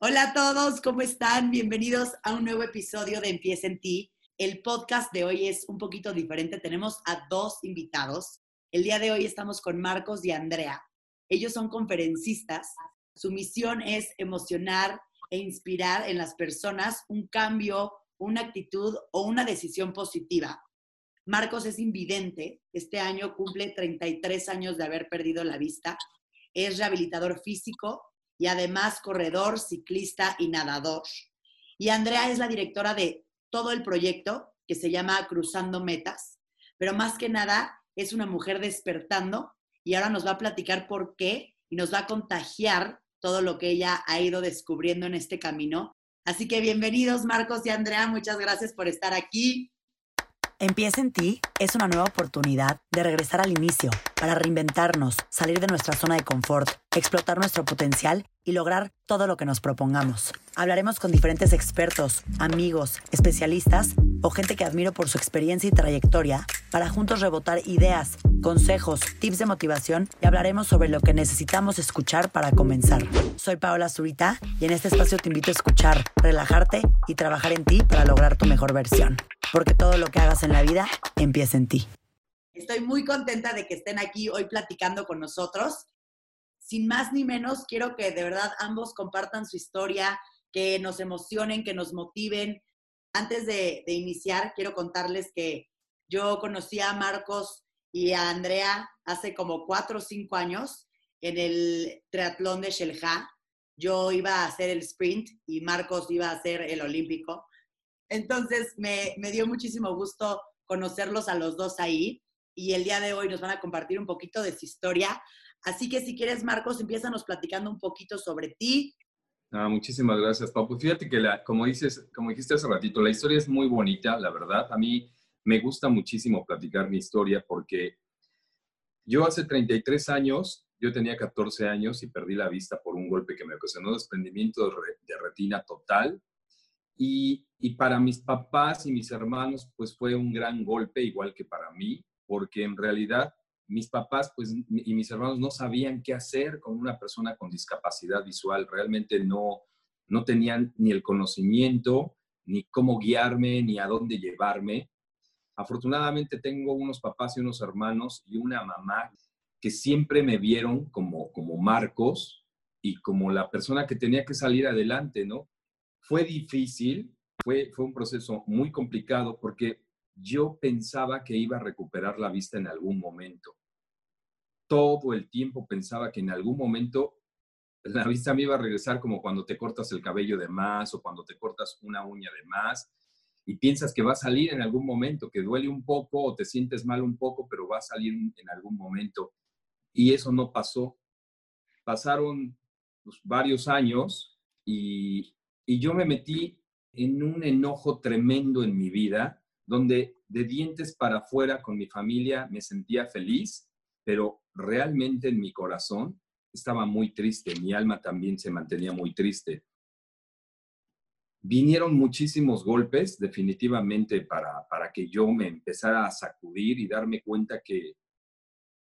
Hola a todos, ¿cómo están? Bienvenidos a un nuevo episodio de Empieza en ti. El podcast de hoy es un poquito diferente. Tenemos a dos invitados. El día de hoy estamos con Marcos y Andrea. Ellos son conferencistas. Su misión es emocionar e inspirar en las personas un cambio, una actitud o una decisión positiva. Marcos es invidente. Este año cumple 33 años de haber perdido la vista. Es rehabilitador físico y además corredor, ciclista y nadador. Y Andrea es la directora de todo el proyecto que se llama Cruzando Metas, pero más que nada es una mujer despertando y ahora nos va a platicar por qué y nos va a contagiar todo lo que ella ha ido descubriendo en este camino. Así que bienvenidos Marcos y Andrea, muchas gracias por estar aquí. Empieza en ti es una nueva oportunidad de regresar al inicio para reinventarnos, salir de nuestra zona de confort, explotar nuestro potencial y lograr todo lo que nos propongamos. Hablaremos con diferentes expertos, amigos, especialistas o gente que admiro por su experiencia y trayectoria para juntos rebotar ideas, consejos, tips de motivación y hablaremos sobre lo que necesitamos escuchar para comenzar. Soy Paola Zurita y en este espacio te invito a escuchar, relajarte y trabajar en ti para lograr tu mejor versión. Porque todo lo que hagas en la vida empieza en ti. Estoy muy contenta de que estén aquí hoy platicando con nosotros. Sin más ni menos, quiero que de verdad ambos compartan su historia, que nos emocionen, que nos motiven. Antes de, de iniciar, quiero contarles que yo conocí a Marcos y a Andrea hace como cuatro o cinco años en el triatlón de Shelja. Yo iba a hacer el sprint y Marcos iba a hacer el olímpico. Entonces me, me dio muchísimo gusto conocerlos a los dos ahí y el día de hoy nos van a compartir un poquito de su historia. Así que si quieres, Marcos, empiezanos platicando un poquito sobre ti. Ah, muchísimas gracias, Papu. Fíjate que, la, como, dices, como dijiste hace ratito, la historia es muy bonita, la verdad. A mí me gusta muchísimo platicar mi historia porque yo hace 33 años, yo tenía 14 años y perdí la vista por un golpe que me ocasionó desprendimiento de retina total. Y, y, para mis papás y mis hermanos, pues fue un gran golpe, igual que para mí, porque en realidad mis papás pues, y mis hermanos no sabían qué hacer con una persona con discapacidad visual. Realmente no, no tenían ni el conocimiento, ni cómo guiarme, ni a dónde llevarme. Afortunadamente tengo unos papás y unos hermanos y una mamá que siempre me vieron como, como Marcos y como la persona que tenía que salir adelante, ¿no? Fue difícil, fue, fue un proceso muy complicado porque yo pensaba que iba a recuperar la vista en algún momento. Todo el tiempo pensaba que en algún momento la vista me iba a regresar como cuando te cortas el cabello de más o cuando te cortas una uña de más y piensas que va a salir en algún momento, que duele un poco o te sientes mal un poco, pero va a salir en algún momento. Y eso no pasó. Pasaron pues, varios años y, y yo me metí en un enojo tremendo en mi vida, donde de dientes para afuera con mi familia me sentía feliz, pero realmente en mi corazón estaba muy triste, mi alma también se mantenía muy triste. Vinieron muchísimos golpes definitivamente para, para que yo me empezara a sacudir y darme cuenta que,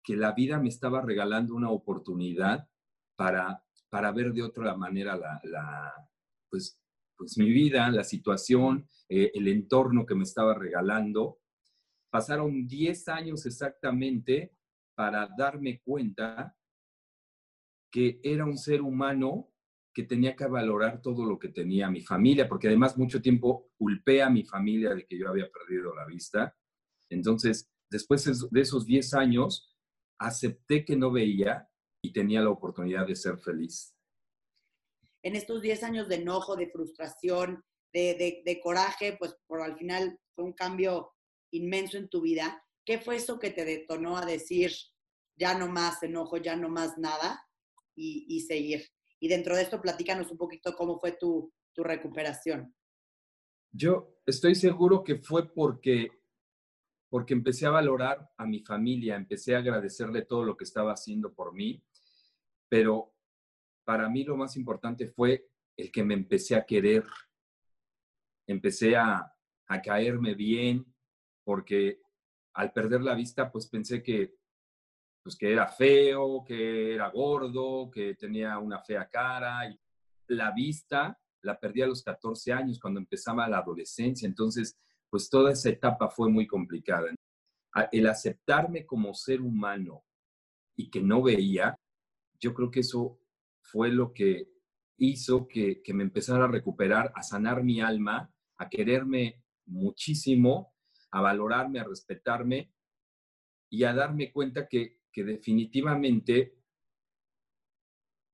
que la vida me estaba regalando una oportunidad para, para ver de otra manera la, pues, pues mi vida, la situación, eh, el entorno que me estaba regalando. Pasaron 10 años exactamente para darme cuenta que era un ser humano que tenía que valorar todo lo que tenía mi familia, porque además mucho tiempo culpé a mi familia de que yo había perdido la vista. Entonces, después de esos 10 años, acepté que no veía y tenía la oportunidad de ser feliz. En estos 10 años de enojo, de frustración, de, de, coraje, pues por al final fue un cambio inmenso en tu vida. ¿Qué fue eso que te detonó a decir, ya no más enojo, ya no más nada y, y seguir? Y dentro de esto, platícanos un poquito cómo fue tu, tu recuperación. Yo estoy seguro que fue porque, porque empecé a valorar a mi familia, empecé a agradecerle todo lo que estaba haciendo por mí, pero para mí lo más importante fue el que me empecé a querer, empecé a, a caerme bien, porque al perder la vista, pues pensé que pues que era feo, que era gordo, que tenía una fea cara. Y la vista la perdí a los 14 años, cuando empezaba la adolescencia. Entonces, pues toda esa etapa fue muy complicada. El aceptarme como ser humano y que no veía, yo creo que eso fue lo que hizo que, me empezara a recuperar, a sanar mi alma, a quererme muchísimo, a valorarme, a respetarme y a darme cuenta que, que definitivamente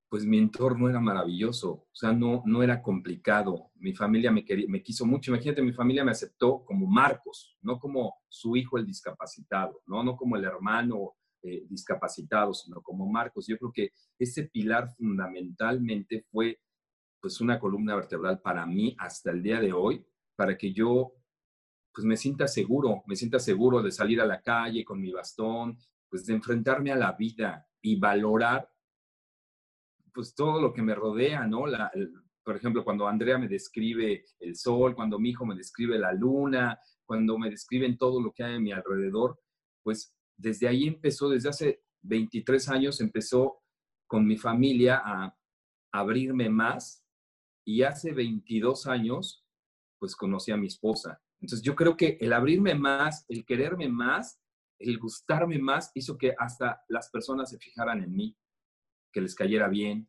pues mi entorno era maravilloso, o sea, no, no era complicado. Mi familia me, quería, me quiso mucho. Imagínate, mi familia me aceptó como Marcos, no como su hijo el discapacitado, no, no como el hermano eh, discapacitado, sino como Marcos. Yo creo que ese pilar fundamentalmente fue pues una columna vertebral para mí hasta el día de hoy, para que yo pues me sienta seguro, me sienta seguro de salir a la calle con mi bastón, pues de enfrentarme a la vida y valorar pues todo lo que me rodea, ¿no? La, por ejemplo, cuando Andrea me describe el sol, cuando mi hijo me describe la luna, cuando me describen todo lo que hay a mi alrededor, pues desde ahí empezó, desde hace 23 años empezó con mi familia a abrirme más y hace 22 años pues conocí a mi esposa. Entonces yo creo que el abrirme más, el quererme más, el gustarme más hizo que hasta las personas se fijaran en mí que les cayera bien.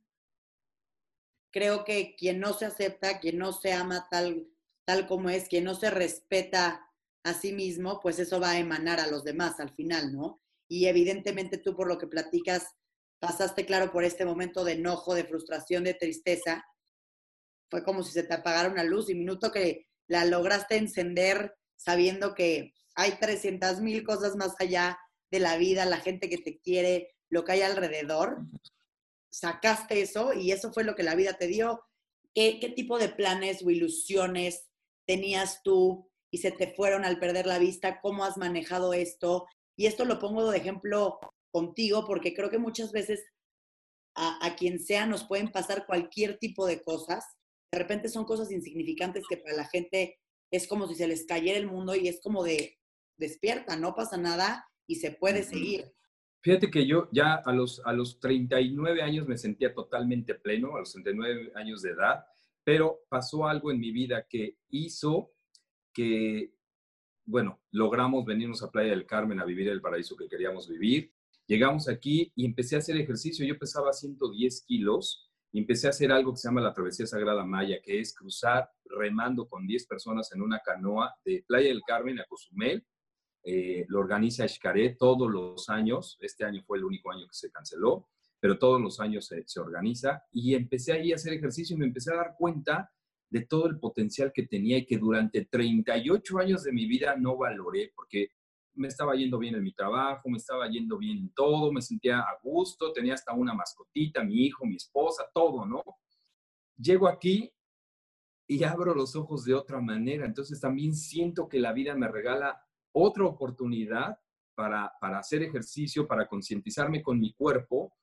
Creo que quien no se acepta, quien no se ama tal, tal como es, quien no se respeta a sí mismo, pues eso va a emanar a los demás al final, ¿no? Y evidentemente tú por lo que platicas, pasaste claro por este momento de enojo, de frustración, de tristeza. Fue como si se te apagara una luz y minuto que la lograste encender sabiendo que hay 300 mil cosas más allá de la vida, la gente que te quiere, lo que hay alrededor, sacaste eso y eso fue lo que la vida te dio. ¿Qué, tipo de planes o ilusiones tenías tú y se te fueron al perder la vista? ¿Cómo has manejado esto? Y esto lo pongo de ejemplo contigo porque creo que muchas veces a, a quien sea nos pueden pasar cualquier tipo de cosas. De repente son cosas insignificantes que para la gente es como si se les cayera el mundo y es como de despierta, no pasa nada y se puede seguir. Fíjate que yo ya a los, a los 39 años me sentía totalmente pleno, a los 39 años de edad, pero pasó algo en mi vida que hizo que, bueno, logramos venirnos a Playa del Carmen a vivir el paraíso que queríamos vivir. Llegamos aquí y empecé a hacer ejercicio. Yo pesaba 110 kilos y empecé a hacer algo que se llama la Travesía Sagrada Maya, que es cruzar remando con 10 personas en una canoa de Playa del Carmen a Cozumel eh, lo organiza Xcaret todos los años. Este año fue el único año que se canceló, pero todos los años se, se, organiza. Y empecé ahí a hacer ejercicio y me empecé a dar cuenta de todo el potencial que tenía y que durante 38 años de mi vida no valoré porque me estaba yendo bien en mi trabajo, me estaba yendo bien en todo, me sentía a gusto, tenía hasta una mascotita, mi hijo, mi esposa, todo, ¿no? Llego aquí y abro los ojos de otra manera, entonces también siento que la vida me regala otra oportunidad para, hacer ejercicio, para concientizarme con mi cuerpo.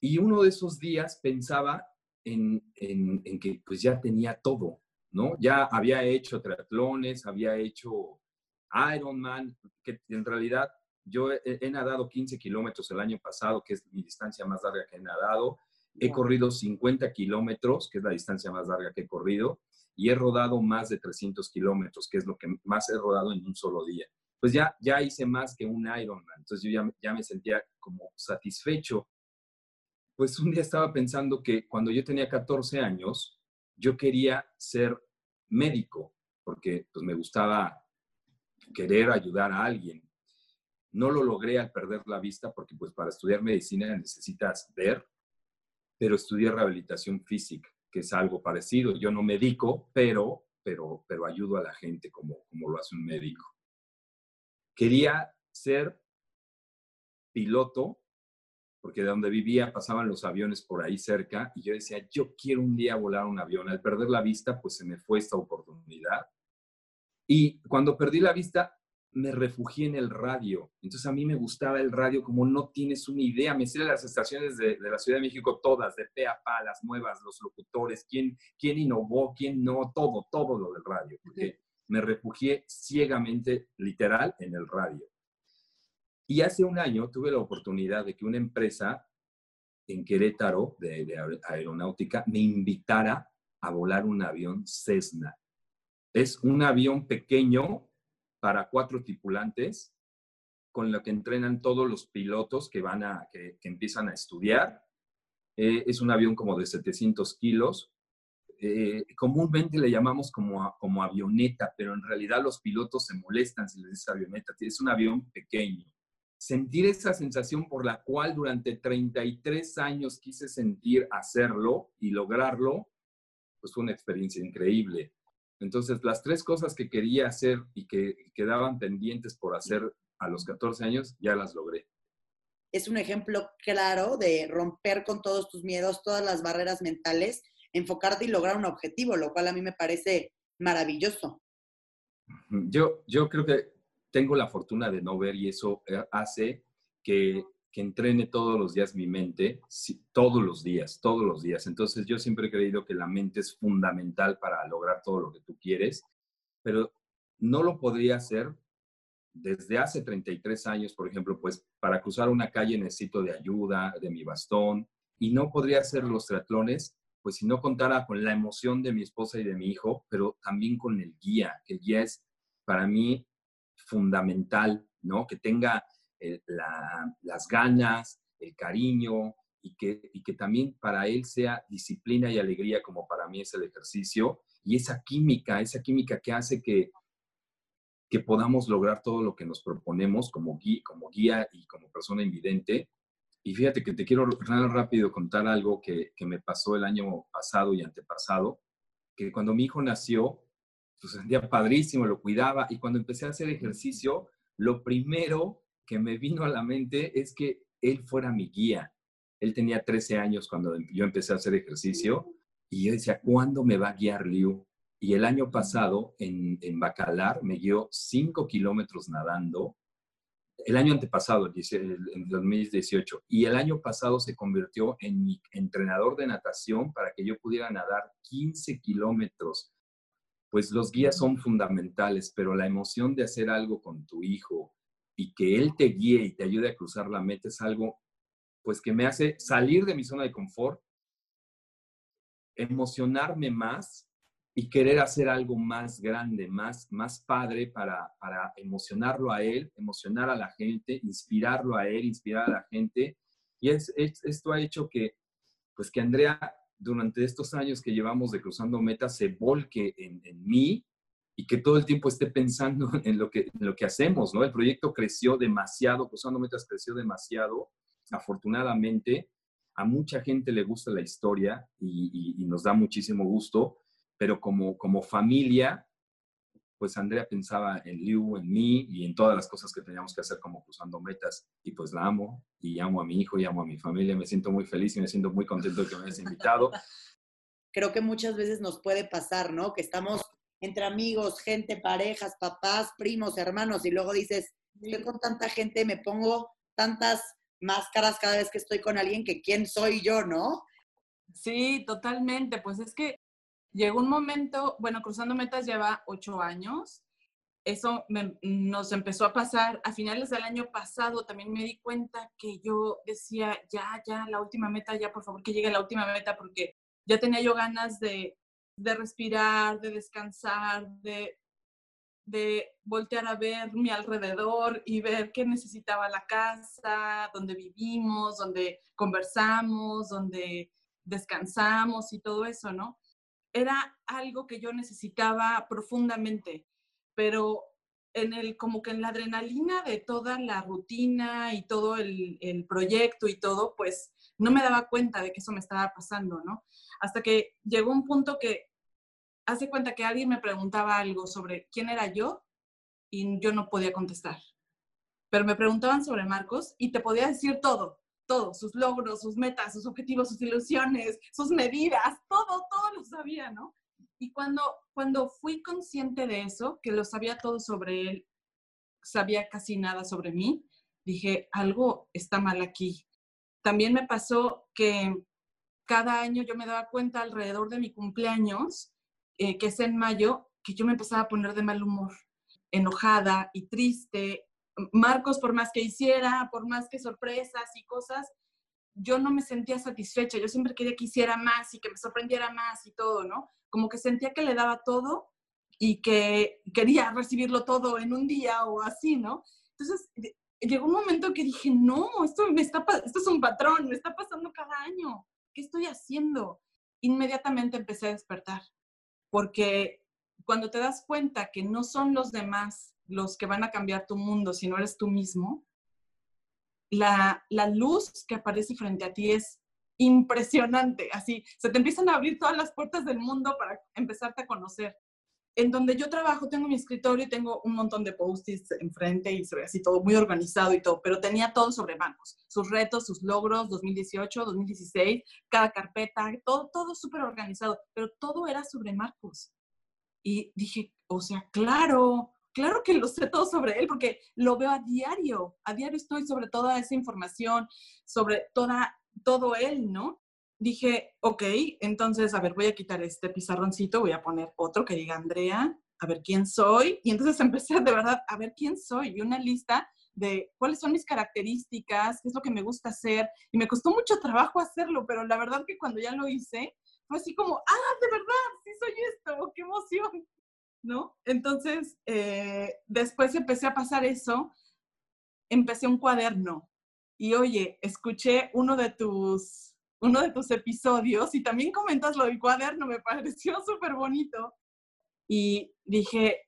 Y uno de esos días pensaba en, que pues ya tenía todo, ¿no? Ya había hecho triatlones, había hecho Ironman, que en realidad yo he, nadado 15 kilómetros el año pasado, que es mi distancia más larga que he nadado. He corrido 50 kilómetros, que es la distancia más larga que he corrido y he rodado más de 300 kilómetros, que es lo que más he rodado en un solo día. Pues ya, ya hice más que un Ironman, entonces yo ya, ya me sentía como satisfecho. Pues un día estaba pensando que cuando yo tenía 14 años, yo quería ser médico, porque pues me gustaba querer ayudar a alguien. No lo logré al perder la vista porque pues para estudiar medicina necesitas ver, pero estudié rehabilitación física que es algo parecido. Yo no medico, pero, pero, pero ayudo a la gente como, como lo hace un médico. Quería ser piloto, porque de donde vivía pasaban los aviones por ahí cerca, y yo decía, yo quiero un día volar un avión. Al perder la vista, pues se me fue esta oportunidad. Y cuando perdí la vista, me refugié en el radio. Entonces a mí me gustaba el radio como no tienes una idea. Me sé las estaciones de, la Ciudad de México todas, de pe a pa, las nuevas, los locutores, quién, quién innovó, quién no, todo, todo lo del radio. Porque me refugié ciegamente, literal, en el radio. Y hace un año tuve la oportunidad de que una empresa en Querétaro de, aeronáutica me invitara a volar un avión Cessna. Es un avión pequeño para cuatro tripulantes con lo que entrenan todos los pilotos que van a, que, empiezan a estudiar. Eh, es un avión como de 700 kilos. Eh, comúnmente le llamamos como, como avioneta, pero en realidad los pilotos se molestan si les dice avioneta. Es un avión pequeño sentir esa sensación por la cual durante 33 años quise sentir hacerlo y lograrlo, pues fue una experiencia increíble. Entonces, las tres cosas que quería hacer y que quedaban pendientes por hacer a los 14 años, ya las logré. Es un ejemplo claro de romper con todos tus miedos, todas las barreras mentales, enfocarte y lograr un objetivo, lo cual a mí me parece maravilloso. Yo, yo creo que tengo la fortuna de no ver y eso eh, hace que, que entrene todos los días mi mente, todos los días, todos los días. Entonces yo siempre he creído que la mente es fundamental para lograr todo lo que tú quieres, pero no lo podría hacer desde hace 33 años, por ejemplo, pues para cruzar una calle necesito de ayuda, de mi bastón, y no podría hacer los triatlones, pues si no contara con la emoción de mi esposa y de mi hijo, pero también con el guía, que el guía es para mí fundamental, ¿no? Que tenga las ganas, el cariño y que, y que también para él sea disciplina y alegría como para mí es el ejercicio y esa química, esa química que hace que, que podamos lograr todo lo que nos proponemos como guía, y como persona invidente. Y fíjate que te quiero rápido contar algo que, que me pasó el año pasado y antepasado, que cuando mi hijo nació, pues sentía padrísimo, lo cuidaba y cuando empecé a hacer ejercicio, lo primero que me vino a la mente es que él fuera mi guía. Él tenía 13 años cuando yo empecé a hacer ejercicio y yo decía, ¿cuándo me va a guiar Liu? Y el año pasado en, en Bacalar me guió 5 kilómetros nadando. El año antepasado, en 2018, y el año pasado se convirtió en mi entrenador de natación para que yo pudiera nadar 15 kilómetros pues los guías son fundamentales, pero la emoción de hacer algo con tu hijo y que él te guíe y te ayude a cruzar la meta es algo, pues que me hace salir de mi zona de confort, emocionarme más y querer hacer algo más grande, más, más padre para, para emocionarlo a él, emocionar a la gente, inspirarlo a él, inspirar a la gente. Y es, esto ha hecho que, pues que Andrea durante estos años que llevamos de Cruzando Metas se volque en, mí y que todo el tiempo esté pensando en lo, que, lo que hacemos, ¿no? El proyecto creció demasiado, Cruzando Metas creció demasiado, afortunadamente. A mucha gente le gusta la historia y, y nos da muchísimo gusto, pero como, como familia pues Andrea pensaba en Liu, en mí y en todas las cosas que teníamos que hacer como cruzando metas. Y pues la amo y amo a mi hijo y amo a mi familia. Me siento muy feliz y me siento muy contento de que me hayas invitado. Creo que muchas veces nos puede pasar, ¿no? Que estamos entre amigos, gente, parejas, papás, primos, hermanos y luego dices, yo con tanta gente me pongo tantas máscaras cada vez que estoy con alguien que quién soy yo, ¿no? Sí, totalmente. Pues es que llegó un momento, bueno, Cruzando Metas lleva ocho años. Eso nos empezó a pasar a finales del año pasado. También me di cuenta que yo decía, ya, ya, la última meta, ya, por favor, que llegue la última meta, porque ya tenía yo ganas de, de respirar, de descansar, de, de voltear a ver mi alrededor y ver qué necesitaba la casa, donde vivimos, donde conversamos, donde descansamos y todo eso, ¿no? era algo que yo necesitaba profundamente, pero en el, como que en la adrenalina de toda la rutina y todo el, el, proyecto y todo, pues no me daba cuenta de que eso me estaba pasando, ¿no? Hasta que llegó un punto que hace cuenta que alguien me preguntaba algo sobre quién era yo y yo no podía contestar. Pero me preguntaban sobre Marcos y te podía decir todo, todo, sus logros, sus metas, sus objetivos, sus ilusiones, sus medidas, todo, todo lo sabía, ¿no? Y cuando, cuando fui consciente de eso, que lo sabía todo sobre él, sabía casi nada sobre mí, dije, algo está mal aquí. También me pasó que cada año yo me daba cuenta alrededor de mi cumpleaños, eh, que es en mayo, que yo me empezaba a poner de mal humor, enojada y triste Marcos, por más que hiciera, por más que sorpresas y cosas, yo no me sentía satisfecha, yo siempre quería que hiciera más y que me sorprendiera más y todo, ¿no? Como que sentía que le daba todo y que quería recibirlo todo en un día o así, ¿no? Entonces, llegó un momento que dije, no, esto, me está, esto es un patrón, me está pasando cada año, ¿qué estoy haciendo? Inmediatamente empecé a despertar, porque cuando te das cuenta que no son los demás los que van a cambiar tu mundo, sino eres tú mismo, la, la luz que aparece frente a ti es impresionante, así, se te empiezan a abrir todas las puertas del mundo para empezarte a conocer. En donde yo trabajo, tengo mi escritorio y tengo un montón de post-its enfrente y así todo muy organizado y todo, pero tenía todo sobre bancos, sus retos, sus logros, 2018, 2016, cada carpeta, todo, todo súper organizado, pero todo era sobre Marcos. Y dije, o sea, claro, claro que lo sé todo sobre él porque lo veo a diario, a diario estoy sobre toda esa información, sobre toda, todo él, ¿no? Dije, ok, entonces, a ver, voy a quitar este pizarroncito, voy a poner otro que diga Andrea, a ver quién soy. Y entonces empecé de verdad a ver quién soy y una lista de cuáles son mis características, qué es lo que me gusta hacer. Y me costó mucho trabajo hacerlo, pero la verdad que cuando ya lo hice, fue así como, ah, de verdad, sí soy esto, qué emoción. ¿no? Entonces, eh, después empecé a pasar eso, empecé un cuaderno y oye, escuché uno de tus, uno de tus episodios y también comentas lo del cuaderno, me pareció súper bonito y dije,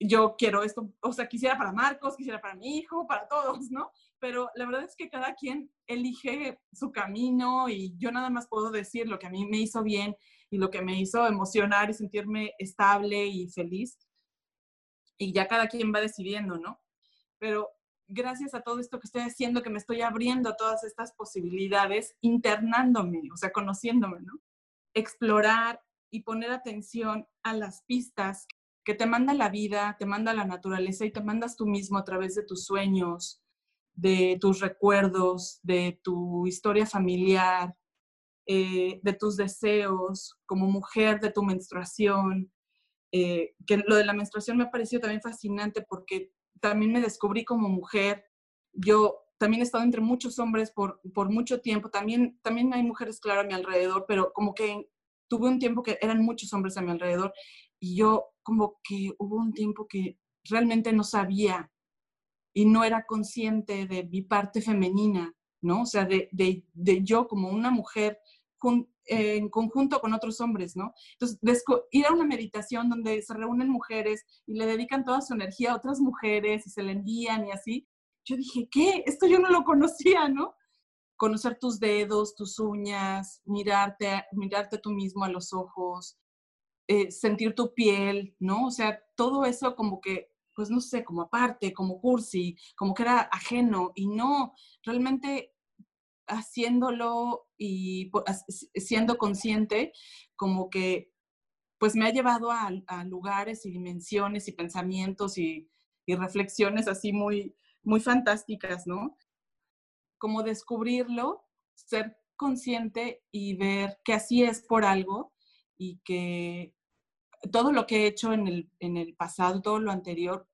yo quiero esto, o sea, quisiera para Marcos, quisiera para mi hijo, para todos, ¿no? Pero la verdad es que cada quien elige su camino y yo nada más puedo decir lo que a mí me hizo bien y lo que me hizo emocionar y sentirme estable y feliz. Y ya cada quien va decidiendo, ¿no? Pero gracias a todo esto que estoy haciendo, que me estoy abriendo a todas estas posibilidades, internándome, o sea, conociéndome, ¿no? Explorar y poner atención a las pistas que te manda la vida, te manda la naturaleza y te mandas tú mismo a través de tus sueños, de tus recuerdos, de tu historia familiar, eh, de tus deseos como mujer, de tu menstruación. Eh, que lo de la menstruación me ha parecido también fascinante porque también me descubrí como mujer. Yo también he estado entre muchos hombres por, por mucho tiempo. También, también hay mujeres, claro, a mi alrededor, pero como que tuve un tiempo que eran muchos hombres a mi alrededor y yo como que hubo un tiempo que realmente no sabía y no era consciente de mi parte femenina, ¿no? O sea, de, de, de yo como una mujer en conjunto con otros hombres, ¿no? Entonces, ir a una meditación donde se reúnen mujeres y le dedican toda su energía a otras mujeres y se le envían y así, yo dije, ¿qué? Esto yo no lo conocía, ¿no? Conocer tus dedos, tus uñas, mirarte, mirarte tú mismo a los ojos, eh, sentir tu piel, ¿no? O sea, todo eso como que, pues no sé, como aparte, como cursi, como que era ajeno y no, realmente haciéndolo y siendo consciente, como que pues me ha llevado a, lugares y dimensiones y pensamientos y, reflexiones así muy, muy fantásticas, ¿no? Como descubrirlo, ser consciente y ver que así es por algo y que todo lo que he hecho en el, en el pasado, todo lo anterior,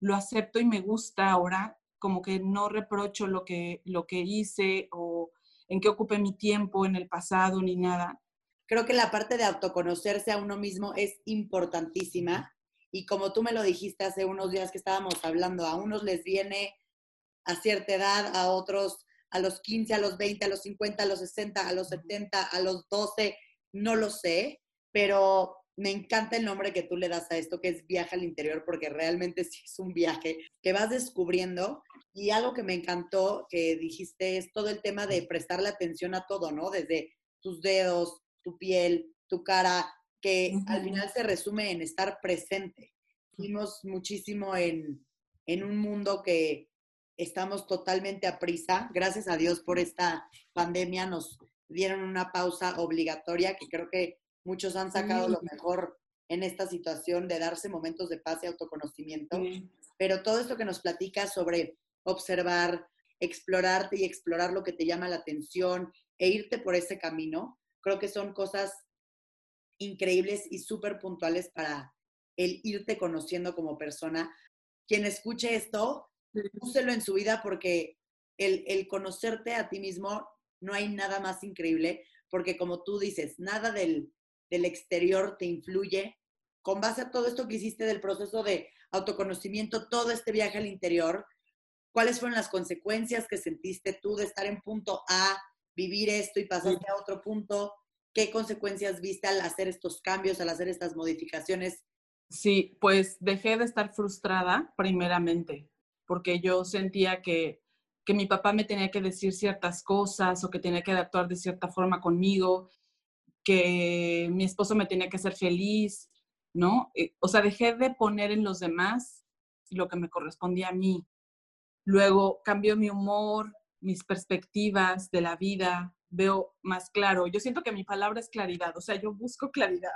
lo acepto y me gusta ahora como que no reprocho lo que, lo que hice o en qué ocupé mi tiempo en el pasado ni nada. Creo que la parte de autoconocerse a uno mismo es importantísima y como tú me lo dijiste hace unos días que estábamos hablando, a unos les viene a cierta edad, a otros a los 15, a los 20, a los 50, a los 60, a los 70, a los 12, no lo sé, pero me encanta el nombre que tú le das a esto, que es viaje al interior, porque realmente sí es un viaje que vas descubriendo. Y algo que me encantó que dijiste es todo el tema de prestarle atención a todo, ¿no? Desde tus dedos, tu piel, tu cara, que al final se resume en estar presente. Vivimos muchísimo en, en un mundo que estamos totalmente a prisa. Gracias a Dios por esta pandemia nos dieron una pausa obligatoria que creo que Muchos han sacado lo mejor en esta situación de darse momentos de paz y autoconocimiento. Pero todo esto que nos platica sobre observar, explorarte y explorar lo que te llama la atención e irte por ese camino, creo que son cosas increíbles y súper puntuales para el irte conociendo como persona. Quien escuche esto, úselo en su vida porque el, el conocerte a ti mismo, no hay nada más increíble, porque como tú dices, nada del, del exterior te influye. Con base a todo esto que hiciste del proceso de autoconocimiento, todo este viaje al interior, ¿cuáles fueron las consecuencias que sentiste tú de estar en punto A, vivir esto y pasaste a otro punto? ¿Qué consecuencias viste al hacer estos cambios, al hacer estas modificaciones? Sí, pues dejé de estar frustrada primeramente, porque yo sentía que, que mi papá me tenía que decir ciertas cosas o que tenía que actuar de cierta forma conmigo, que mi esposo me tenía que hacer feliz, ¿no? Eh, o sea, dejé de poner en los demás lo que me correspondía a mí. Luego cambió mi humor, mis perspectivas de la vida, veo más claro. Yo siento que mi palabra es claridad, o sea, yo busco claridad.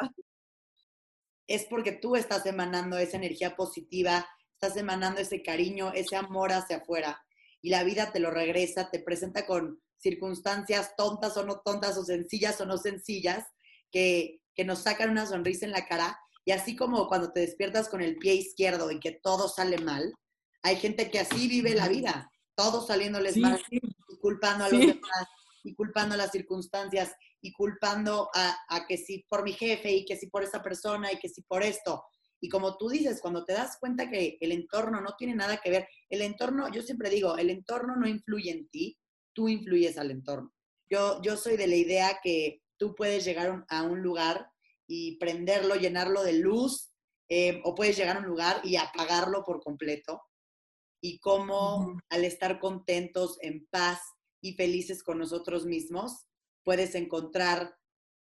Es porque tú estás emanando esa energía positiva, estás emanando ese cariño, ese amor hacia afuera y la vida te lo regresa, te presenta con circunstancias tontas o no tontas o sencillas o no sencillas que, que nos sacan una sonrisa en la cara. Y así como cuando te despiertas con el pie izquierdo y que todo sale mal, hay gente que así vive la vida, todo saliéndoles mal, y culpando a los demás, y culpando a las circunstancias, y culpando a, a, que si por mi jefe, y que si por esa persona, y que si por esto. Y como tú dices, cuando te das cuenta que el entorno no tiene nada que ver, el entorno, yo siempre digo, el entorno no influye en ti, tú influyes al entorno. Yo, yo soy de la idea que tú puedes llegar a un lugar y prenderlo, llenarlo de luz, eh, o puedes llegar a un lugar y apagarlo por completo. Y cómo al estar contentos, en paz y felices con nosotros mismos, puedes encontrar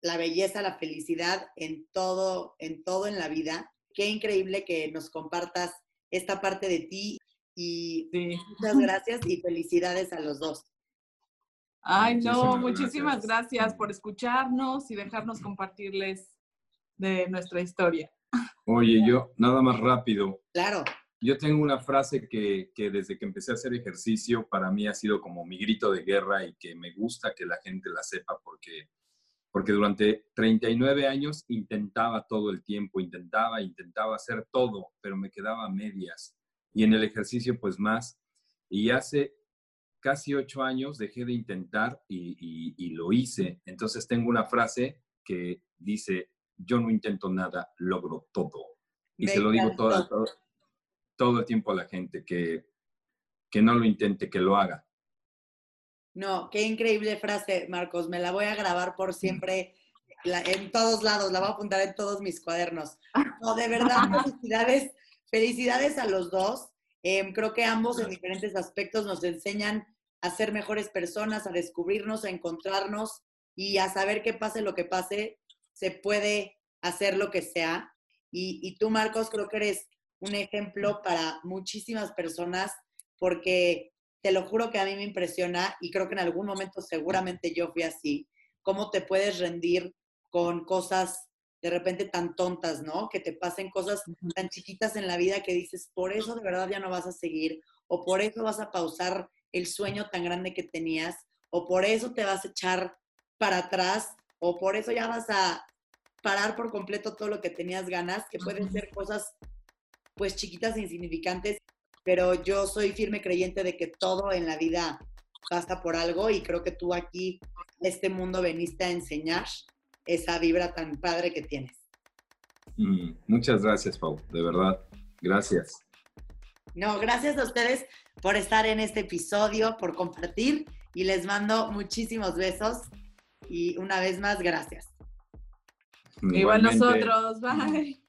la belleza, la felicidad en todo, en todo en la vida. Qué increíble que nos compartas esta parte de ti y muchas gracias y felicidades a los dos. Ay, no, muchísimas gracias por escucharnos y dejarnos compartirles de nuestra historia. Oye, yo nada más rápido. Claro. Yo tengo una frase que, que, desde que empecé a hacer ejercicio para mí ha sido como mi grito de guerra y que me gusta que la gente la sepa porque, porque durante 39 años intentaba todo el tiempo, intentaba, intentaba hacer todo, pero me quedaba a medias. Y en el ejercicio pues más. Y hace casi ocho años dejé de intentar y, y, y lo hice. Entonces tengo una frase que dice, yo no intento nada, logro todo. Y se lo digo todo, todo, todo, el tiempo a la gente, que, que no lo intente, que lo haga. No, qué increíble frase, Marcos. Me la voy a grabar por siempre la, en todos lados, la voy a apuntar en todos mis cuadernos. No, de verdad, felicidades, felicidades a los dos. Eh, creo que ambos en diferentes aspectos nos enseñan a ser mejores personas, a descubrirnos, a encontrarnos y a saber que pase lo que pase, se puede hacer lo que sea. Y, y, tú, Marcos, creo que eres un ejemplo para muchísimas personas porque te lo juro que a mí me impresiona y creo que en algún momento seguramente yo fui así, cómo te puedes rendir con cosas de repente tan tontas, ¿no? Que te pasen cosas tan chiquitas en la vida que dices, por eso de verdad ya no vas a seguir, o por eso vas a pausar el sueño tan grande que tenías, o por eso te vas a echar para atrás o por eso ya vas a parar por completo todo lo que tenías ganas, que pueden ser cosas pues chiquitas e insignificantes, pero yo soy firme creyente de que todo en la vida pasa por algo y creo que tú aquí, este mundo, veniste a enseñar esa vibra tan padre que tienes. Mm, muchas gracias, Pau, de verdad. Gracias. No, gracias a ustedes por estar en este episodio, por compartir y les mando muchísimos besos y una vez más, gracias. Igual nosotros, bye.